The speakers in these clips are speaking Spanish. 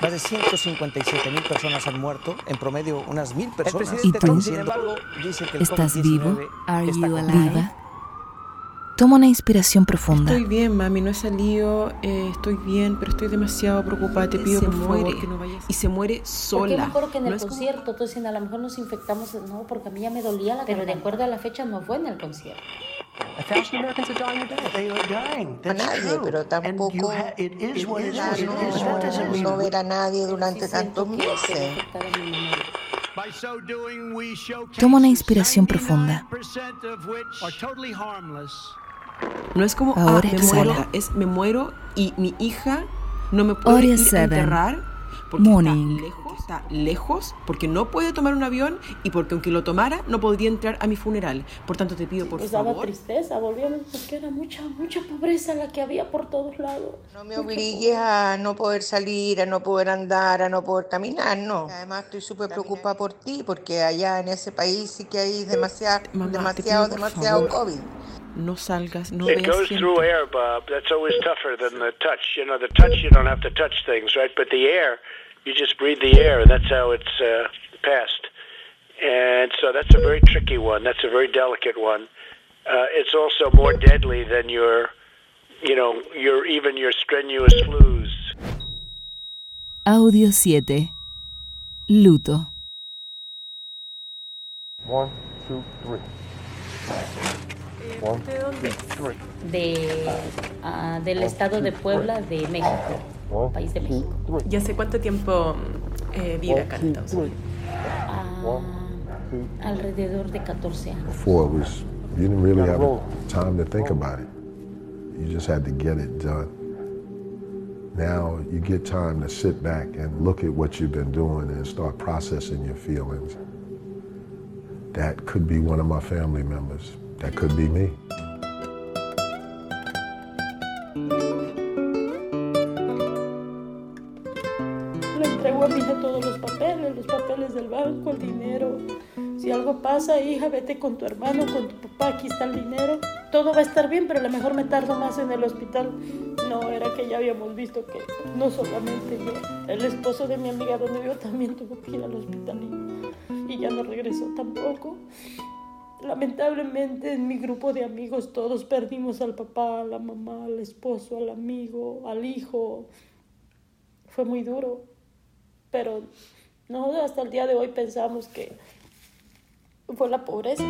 Más de 157 mil personas han muerto, en promedio unas mil personas. ¿Y tú? Sin embargo, dice que el ¿Estás COVID-19 vivo? Are está you alive? ¿Viva? Toma una inspiración profunda. Estoy bien, mami, no he salido, eh, estoy bien, pero estoy demasiado preocupada. Te pido Se por favor muere. que no vayas. Y se muere Porque sola. yo me acuerdo que en No el como- concierto, todos diciendo, a lo mejor nos infectamos, no, porque a mí ya me dolía la Pero de acuerdo a la fecha no fue en el concierto. A nadie, pero tampoco you ha- it is what it is. ya It no, ver a nadie durante tantos meses. Toma una inspiración profunda. 99% of which are totally harmless. No es como, Ahora ah, me muero, es me muero y mi hija no me puede ir a enterrar porque Morning. está lejos, está lejos, porque no puede tomar un avión y porque aunque lo tomara no podría entrar a mi funeral. Por tanto te pido por Pues daba favor. tristeza, volvíamos porque era mucha, mucha pobreza la que había por todos lados. No me obligues a no poder salir, a no poder andar, a no poder caminar, no. Además estoy súper preocupada por ti, porque allá en ese país sí que hay demasiado, Mamá, demasiado, demasiado favor. COVID. No salgas, no It goes gente. through air, Bob. That's always tougher than the touch. You know, the touch, you don't have to touch things, right? But the air, you just breathe the air, and that's how it's uh, passed. And so that's a very tricky one. That's a very delicate one. Uh, it's also more deadly than your, you know, your even your strenuous flus. Audio 7. Luto. One, two, three. One, two, three. De, ah, del estado de Puebla, de México, One, país de México. two, three. ¿Ya sé cuánto tiempo eh, vive acá en Estados Unidos? Alrededor de 14 años. Before it was, you didn't really have time to think about it. You just had to get it done. Now you get time to sit back and look at what you've been doing and start processing your feelings. That could be one of my family members. That could be me. Le entrego a mi hija todos los papeles, los papeles del banco, el dinero. Si algo pasa, hija, vete con tu hermano, con tu papá, aquí está el dinero. Todo va a estar bien, pero a lo mejor me tardo más en el hospital. No, era que ya habíamos visto que no solamente yo, el esposo de mi amiga donde yo también tuvo que ir al hospital y, y ya no regresó tampoco. Lamentablemente en mi grupo de amigos todos perdimos al papá, a la mamá, al esposo, al amigo, al hijo. Fue muy duro pero no hasta el día de hoy pensamos que fue la pobreza.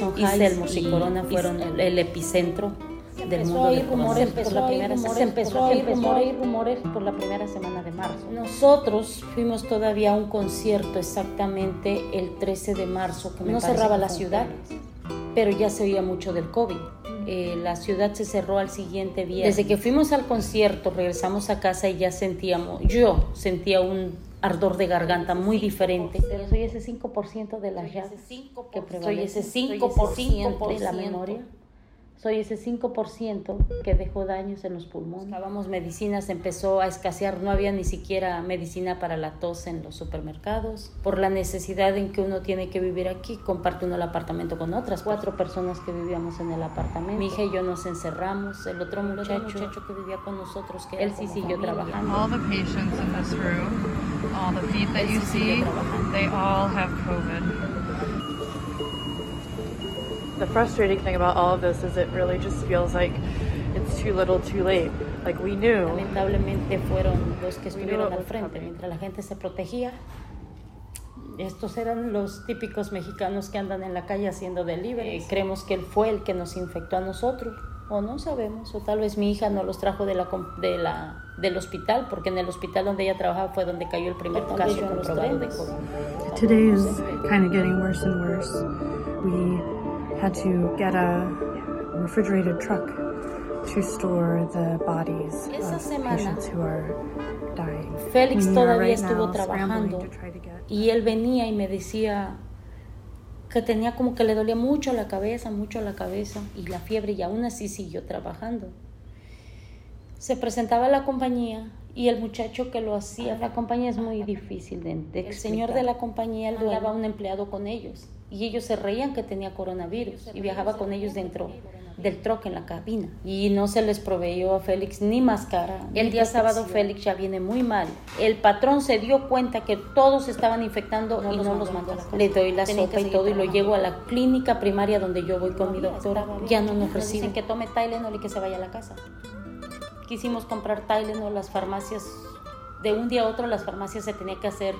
Jackson Heights. Selmos y Corona fueron el, el epicentro del mundo del rumores por la primera se empezó a rumores, rumores por la primera semana de marzo. Nosotros fuimos todavía a un concierto exactamente el 13 de marzo que no cerraba la ciudad, pero ya se oía mucho del COVID. Eh, la ciudad se cerró al siguiente viernes. Desde que fuimos al concierto, regresamos a casa y ya sentíamos, yo sentía un ardor de garganta muy diferente. Pero soy ese 5% de las llaves que prevalece. Soy ese 5% de la memoria. Soy ese 5% que dejó daños en los pulmones. Buscábamos medicinas, empezó a escasear, no había ni siquiera medicina para la tos en los supermercados. Por la necesidad en que uno tiene que vivir aquí, comparte uno el apartamento con otras cuatro personas que vivíamos en el apartamento. Mi hija y yo nos encerramos, el otro muchacho, muchacho que vivía con nosotros, que él sí siguió trabajando. All the patients in this room, all the feet that you see, trabajando. they all have COVID. The frustrating thing about all of this is it really just feels like it's too little too late. Like we knew. Lamentablemente fueron los que estuvieron al was frente coming. mientras la gente se protegía. Estos eran los típicos mexicanos que andan en la calle haciendo delivery. Eh, creemos que él fue el que nos infectó a nosotros, o no sabemos, o tal vez mi hija no los trajo de la, com- de la, del hospital, porque en el hospital donde ella trabajaba fue donde cayó el primer caso comprobado de COVID. Today is kind of getting worse and worse. We had to get a refrigerated truck to store the bodies Esa of patients who are dying. Félix todavía right estuvo now trabajando scrambling to try to get y él venía y me decía que tenía como que le dolía mucho la cabeza, mucho la cabeza y la fiebre y aún así siguió trabajando. Se presentaba a la compañía y el muchacho que lo hacía, la compañía es muy difícil de, de El señor de la compañía él a un empleado con ellos y ellos se reían que tenía coronavirus y viajaba con ellos dentro del troque en la cabina y no se les proveyó a Félix ni máscara. El día sábado Félix ya viene muy mal. El patrón se dio cuenta que todos estaban infectando y no los mandó. Le doy la sopa y todo y lo llevo a la clínica primaria donde yo voy con mi doctora. Ya no nos reciben que tome Tylenol y que se vaya a la casa quisimos comprar Tylenol, las farmacias, de un día a otro las farmacias se tenía que hacer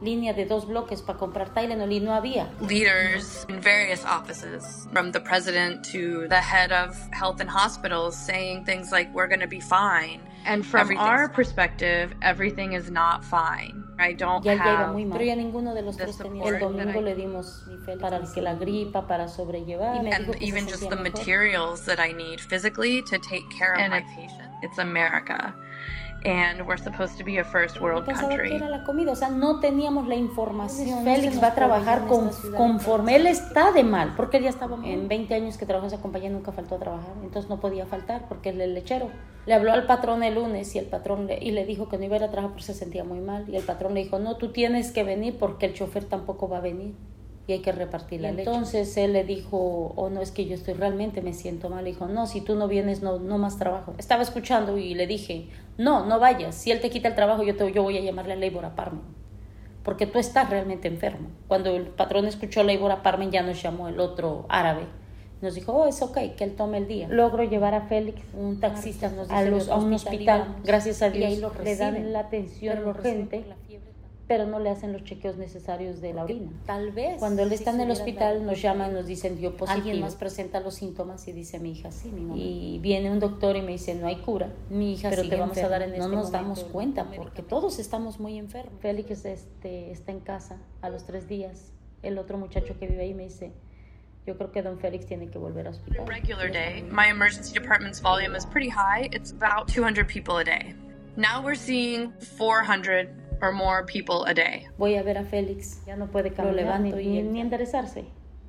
línea de dos bloques para comprar Tylenol y no había. Leaders in various offices, from the president to the head of health and hospitals, saying things like, we're going to be fine. And from our perspective, everything is not fine. I don't ya have muy mal, pero ya ninguno de los tres tenía. El domingo le dimos para que la gripa, para sobrellevar. Y me and even just the mejor. materials that I need physically to take care of and my patient. It's America. And we're supposed to be a first world country. Que era la comida, o sea, no teníamos la información. Félix va a trabajar con, conforme él está de mal, porque él ya estaba en 20 años que trabajó en esa compañía nunca faltó a trabajar, entonces no podía faltar porque es el lechero. Le habló al patrón el lunes y el patrón le, y le dijo que no iba a ir a trabajar porque se sentía muy mal y el patrón le dijo, "No, tú tienes que venir porque el chofer tampoco va a venir." Y hay que repartir la leche. Entonces él le dijo, oh, no es que yo estoy realmente me siento mal. Le dijo, no, si tú no vienes, no, no más trabajo. Estaba escuchando y le dije, no, no vayas. Si él te quita el trabajo, yo, te, yo voy a llamarle a Labor Apartment. Porque tú estás realmente enfermo. Cuando el patrón escuchó Labor Apartment, ya nos llamó el otro árabe. Nos dijo, oh, es ok, que él tome el día. Logro llevar a Félix, un taxista, nos a, a un hospital. Gracias a Dios, le dan la atención urgente pero no le hacen los chequeos necesarios de la orina. Tal vez. Cuando él está en el hospital nos llaman, nos dicen dio positivo. Alguien más presenta los síntomas y dice mi hija sí, mi mamá. Y viene un doctor y me dice no hay cura. Mi hija pero te vamos a dar en No este nos damos cuenta porque todos estamos muy enfermos. Félix este, está en casa a los tres días. El otro muchacho que vive ahí me dice yo creo que Don Félix tiene que volver a hospital. Regular day, my emergency department's volume is pretty high. It's about 200 people a day. Now we're seeing 400 or more people a day. Voy a ver a Félix, ya no puede caminar ni, ni enderezarse.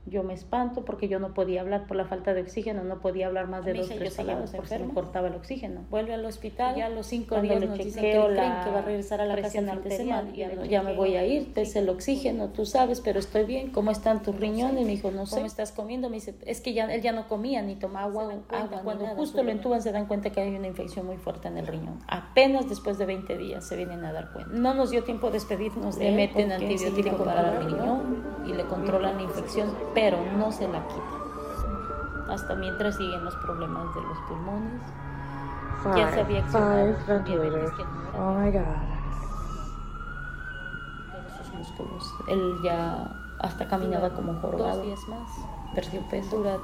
Yo me espanto porque yo no podía hablar por la falta de oxígeno, no podía hablar más de dos tres palabras porque se me cortaba el oxígeno. Vuelve al hospital, ya a los cinco días nos dicen que, el tren que va a regresar a la casa fin de semana. Ya, ya me voy a ir, te es el oxígeno, tú sabes, pero estoy bien. ¿Cómo están tus riñones? Me dijo, no sé. ¿Cómo estás comiendo? Me dice, es que ya, él ya no comía ni tomaba agua. agua Cuando justo lo entuban se dan cuenta que hay una infección muy fuerte en el riñón. Apenas después de 20 días se vienen a dar cuenta. No nos dio tiempo de despedirnos de Le meten antibiótico para el riñón y le controlan la infección pero no se la quita. Hasta mientras siguen los problemas de los pulmones. ya se había accionado Oh my god. sus músculos. Él ya hasta caminaba como jorobado. Dos días más. Perdió peso. Dura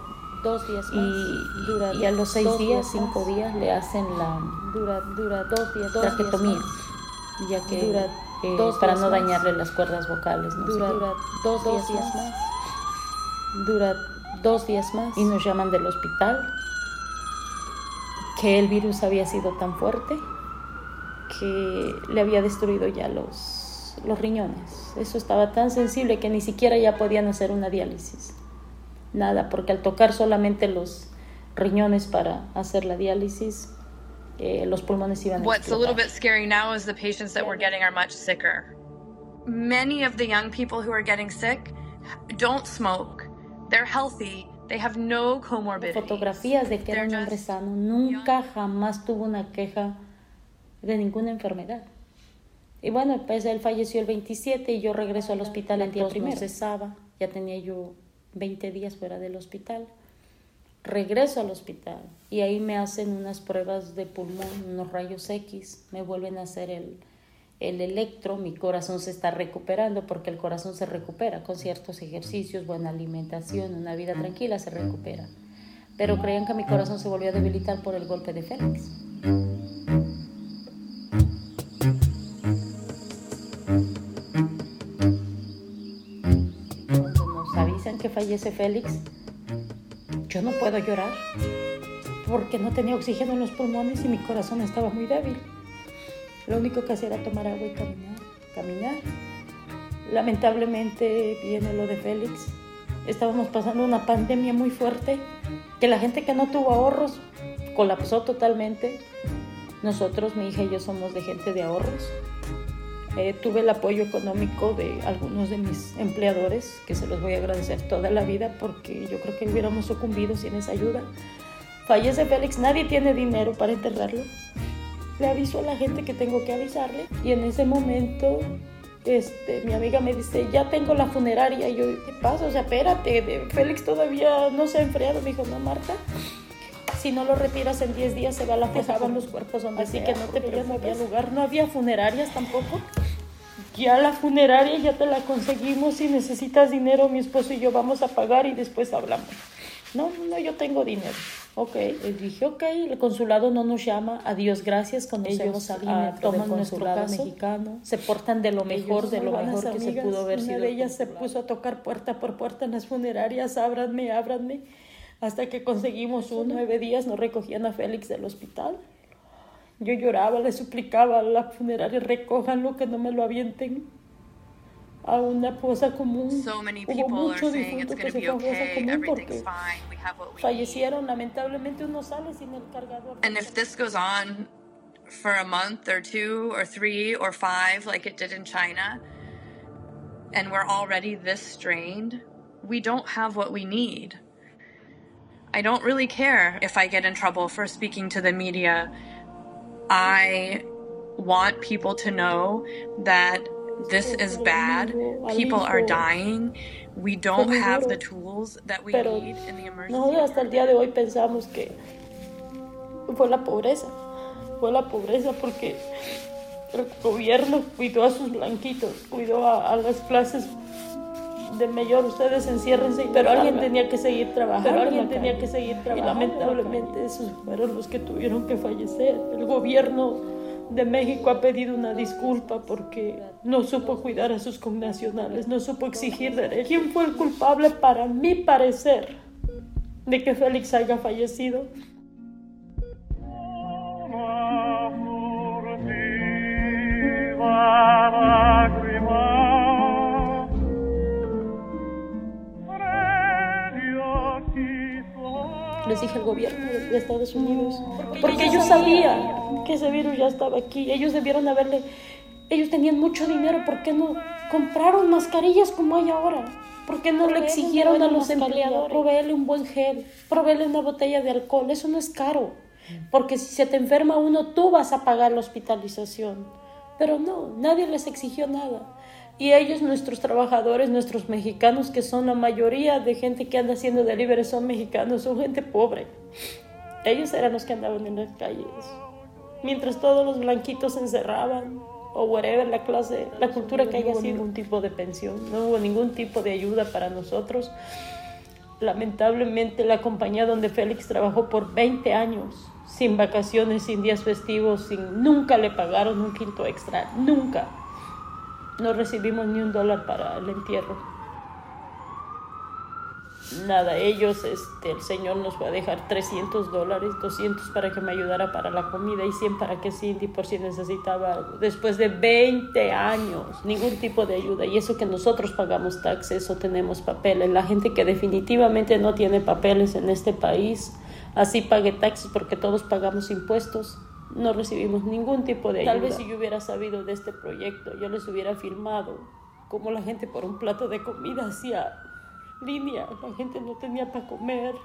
dos días más. Y, dura y a los seis días, cinco días, le hacen la dura, dura dos días, dos traquetomía. ya que dura eh, dos para no dañarle las cuerdas vocales. Dura, dura dos, días, más dura dos días más y nos llaman del hospital que el virus había sido tan fuerte que le había destruido ya los, los riñones. Eso estaba tan sensible que ni siquiera ya podían hacer una diálisis. Nada, porque al tocar solamente los riñones para hacer la diálisis, eh, los pulmones iban a What's a little bit scary now is the patients that we're getting are much sicker. Many of the young people who are getting sick don't smoke. They're healthy. They have no comorbidities. Fotografías de que era un hombre sano. Nunca jamás tuvo una queja de ninguna enfermedad. Y bueno, pues él falleció el 27 y yo regreso al hospital el día primero. cesaba, ya tenía yo 20 días fuera del hospital. Regreso al hospital y ahí me hacen unas pruebas de pulmón, unos rayos X, me vuelven a hacer el, el electro, mi corazón se está recuperando porque el corazón se recupera con ciertos ejercicios, buena alimentación, una vida tranquila, se recupera. Pero creían que mi corazón se volvió a debilitar por el golpe de Félix. Cuando nos avisan que fallece Félix, yo no puedo llorar porque no tenía oxígeno en los pulmones y mi corazón estaba muy débil. Lo único que hacía era tomar agua y caminar, caminar. Lamentablemente viene lo de Félix. Estábamos pasando una pandemia muy fuerte, que la gente que no tuvo ahorros colapsó totalmente. Nosotros, mi hija y yo somos de gente de ahorros. Eh, tuve el apoyo económico de algunos de mis empleadores, que se los voy a agradecer toda la vida porque yo creo que hubiéramos sucumbido sin esa ayuda. Fallece Félix, nadie tiene dinero para enterrarlo. Le aviso a la gente que tengo que avisarle y en ese momento este, mi amiga me dice, ya tengo la funeraria. Y yo, ¿qué pasa? O sea, espérate, Félix todavía no se ha enfriado. Me dijo, no, Marta, si no lo retiras en 10 días se va a la dejaban los cuerpos donde Así que no te preocupes. No había lugar, no había funerarias tampoco. Ya la funeraria ya te la conseguimos. Si necesitas dinero, mi esposo y yo vamos a pagar y después hablamos. No, no, yo tengo dinero. Ok, les dije, ok, el consulado no nos llama, adiós, gracias, conocemos a Lina, toman nuestro caso, mexicano, se portan de lo mejor, de lo mejor que se pudo haber sido. Una de ellas se puso a tocar puerta por puerta en las funerarias, ábranme, ábranme, hasta que conseguimos uno, nueve días nos recogían a Félix del hospital. Yo lloraba, le suplicaba a la funeraria, recójanlo, que no me lo avienten a una fosa común. Hubo mucho difunto que se fue a fosa común porque fallecieron. Lamentablemente uno sale sin el cargador. And if this goes on for a month or two or three or five like it did in China, and we're already this strained, we don't have what we need. I don't really care if I get in trouble for speaking to the media. I want people to know that this is bad. People are dying. We don't have the tools that we need in the emergency. No, hasta el día de hoy pensamos que fue la pobreza. Fue la pobreza porque el gobierno cuidó a sus blanquitos, cuidó a, a las clases de mayor, ustedes enciérrense, pero alguien tenía que seguir trabajando. Pero alguien tenía que seguir trabajando. Y lamentablemente esos fueron los que tuvieron que fallecer. El gobierno de México ha pedido una disculpa porque no supo cuidar a sus connacionales, no supo exigir derechos. ¿Quién fue el culpable, para mi parecer, de que Félix haya fallecido? Les dije al gobierno de Estados Unidos, porque, ellos sabían que ese virus ya estaba aquí, ellos debieron haberle, ellos tenían mucho dinero, ¿por qué no compraron mascarillas como hay ahora? ¿Por qué no le exigieron a los empleados proveerle un buen gel, proveerle una botella de alcohol? Eso no es caro, porque si se te enferma uno, tú vas a pagar la hospitalización. Pero no, nadie les exigió nada. Y ellos, nuestros trabajadores, nuestros mexicanos, que son la mayoría de gente que anda haciendo delivery, son mexicanos, son gente pobre. Ellos eran los que andaban en las calles. Mientras todos los blanquitos se encerraban, o whatever, la clase, la cultura que haya sido. ningún tipo de pensión, no hubo ningún tipo de ayuda para nosotros. Lamentablemente, la compañía donde Félix trabajó por 20 años, sin vacaciones, sin días festivos, sin, nunca le pagaron un quinto extra, nunca no recibimos ni un dólar para el entierro. Nada, ellos, este, el Señor nos va a dejar 300 dólares, 200 para que me ayudara para la comida y 100 para que Cindy por si necesitaba algo. Después de 20 años, ningún tipo de ayuda. Y eso que nosotros pagamos taxes o tenemos papeles. La gente que definitivamente no tiene papeles en este país, así pague taxes porque todos pagamos impuestos no recibimos ningún tipo de ayuda. Tal vez si yo hubiera sabido de este proyecto, yo les hubiera filmado como la gente por un plato de comida hacía línea, la gente no tenía para comer,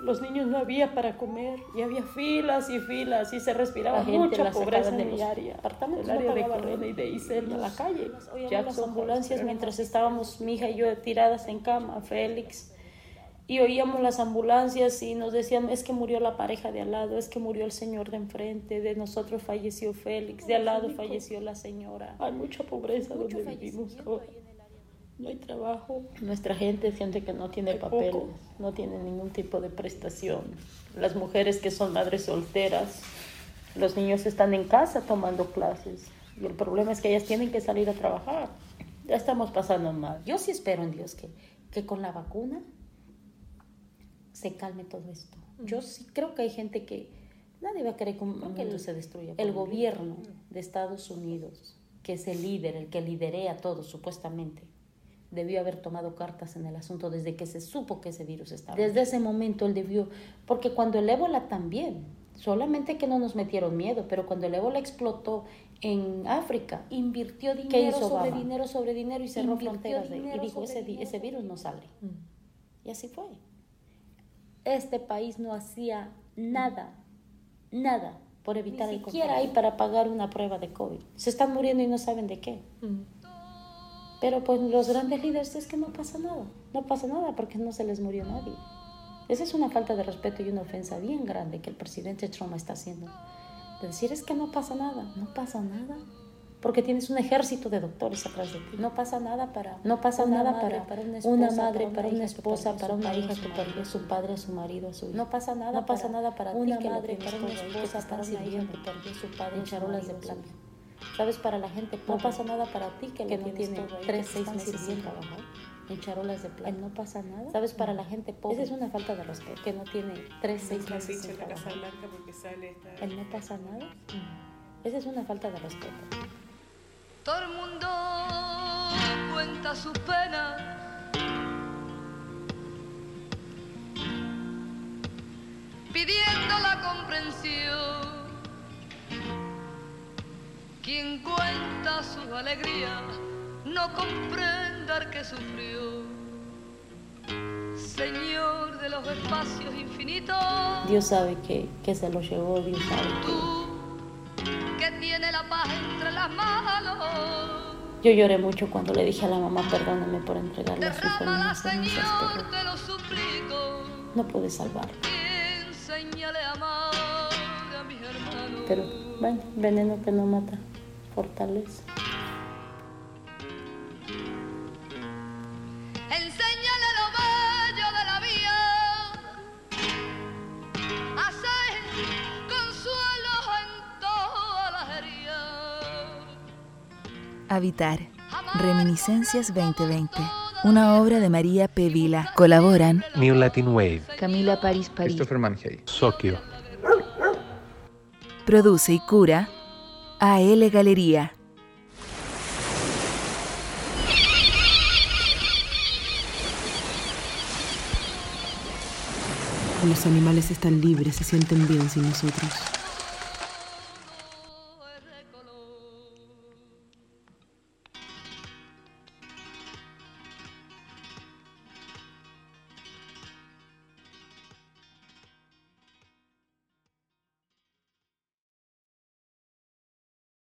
los niños no había para comer y había filas y filas y se respiraba mucha pobreza en el área, el área de Corona y de Isel, a la calle. Ya las ambulancias mientras estábamos mi hija y yo tiradas en cama, Félix y oíamos las ambulancias y nos decían, es que murió la pareja de al lado, es que murió el señor de enfrente, de nosotros falleció Félix, de al lado falleció la señora. Hay mucha pobreza donde vivimos No hay trabajo. Nuestra gente es gente que no tiene papeles, no tiene ningún tipo de prestación. Las mujeres que son madres solteras, los niños están en casa tomando clases. Y el problema es que ellas tienen que salir a trabajar. Ya estamos pasando mal. Yo sí espero en Dios que, que con la vacuna se calme todo esto. Yo sí creo que hay gente que nadie va a querer que mundo se destruya. El gobierno de Estados Unidos, que es el líder, el que liderea todo supuestamente, debió haber tomado cartas en el asunto desde que se supo que ese virus estaba. Desde ese momento él debió, porque cuando el ébola también Solamente que no nos metieron miedo, pero cuando el ébola explotó en África, invirtió dinero sobre dinero sobre dinero y cerró fronteras y dijo, ese, ese virus no sale. Mm. Y así fue. Este país no hacía nada, nada por evitar Ni el siquiera hay para pagar una prueba de COVID. Se están muriendo y no saben de qué. Mm. Pero pues los grandes líderes es que no pasa nada. No pasa nada porque no se les murió nadie. Esa es una falta de respeto y una ofensa bien grande que el presidente Trump está haciendo. De decir es que no pasa nada. No pasa nada porque tienes un ejército de doctores atrás de ti. No pasa nada para no pasa nada para, una, madre, para una esposa, para una hija que perdió su padre, a su marido, a su hijo. No pasa nada. No pasa nada para una madre, para una esposa, para una hija que perdió su padre en charolas de plata. ¿Sabes? Para la gente No pasa nada para ti que, no tiene tres, seis meses sin trabajar en charolas de plata. No pasa nada. ¿Sabes? Para la gente pobre. Esa es una falta de respeto. Que no tiene tres, seis meses sin trabajar. El no pasa nada. Esa es una falta de respeto. Todo el mundo cuenta su pena. Pidiendo la comprensión. Quien cuenta su alegría no comprenda que sufrió. Señor de los espacios infinitos. Dios sabe que, que se lo llevó, Dios sabe que tiene la paz entre las manos. Yo lloré mucho cuando le dije a la mamá, perdóname por entregarle a su hijo en cenizas, pero no pude salvarlo. Pero bueno, veneno que no mata, fortaleza. Habitar. Reminiscencias 2020. Una obra de María P. Vila. Colaboran New Latin Wave. Camila París París. Christopher Manhey. Sokio. Produce y cura AL Galería. Los animales están libres, se sienten bien sin nosotros.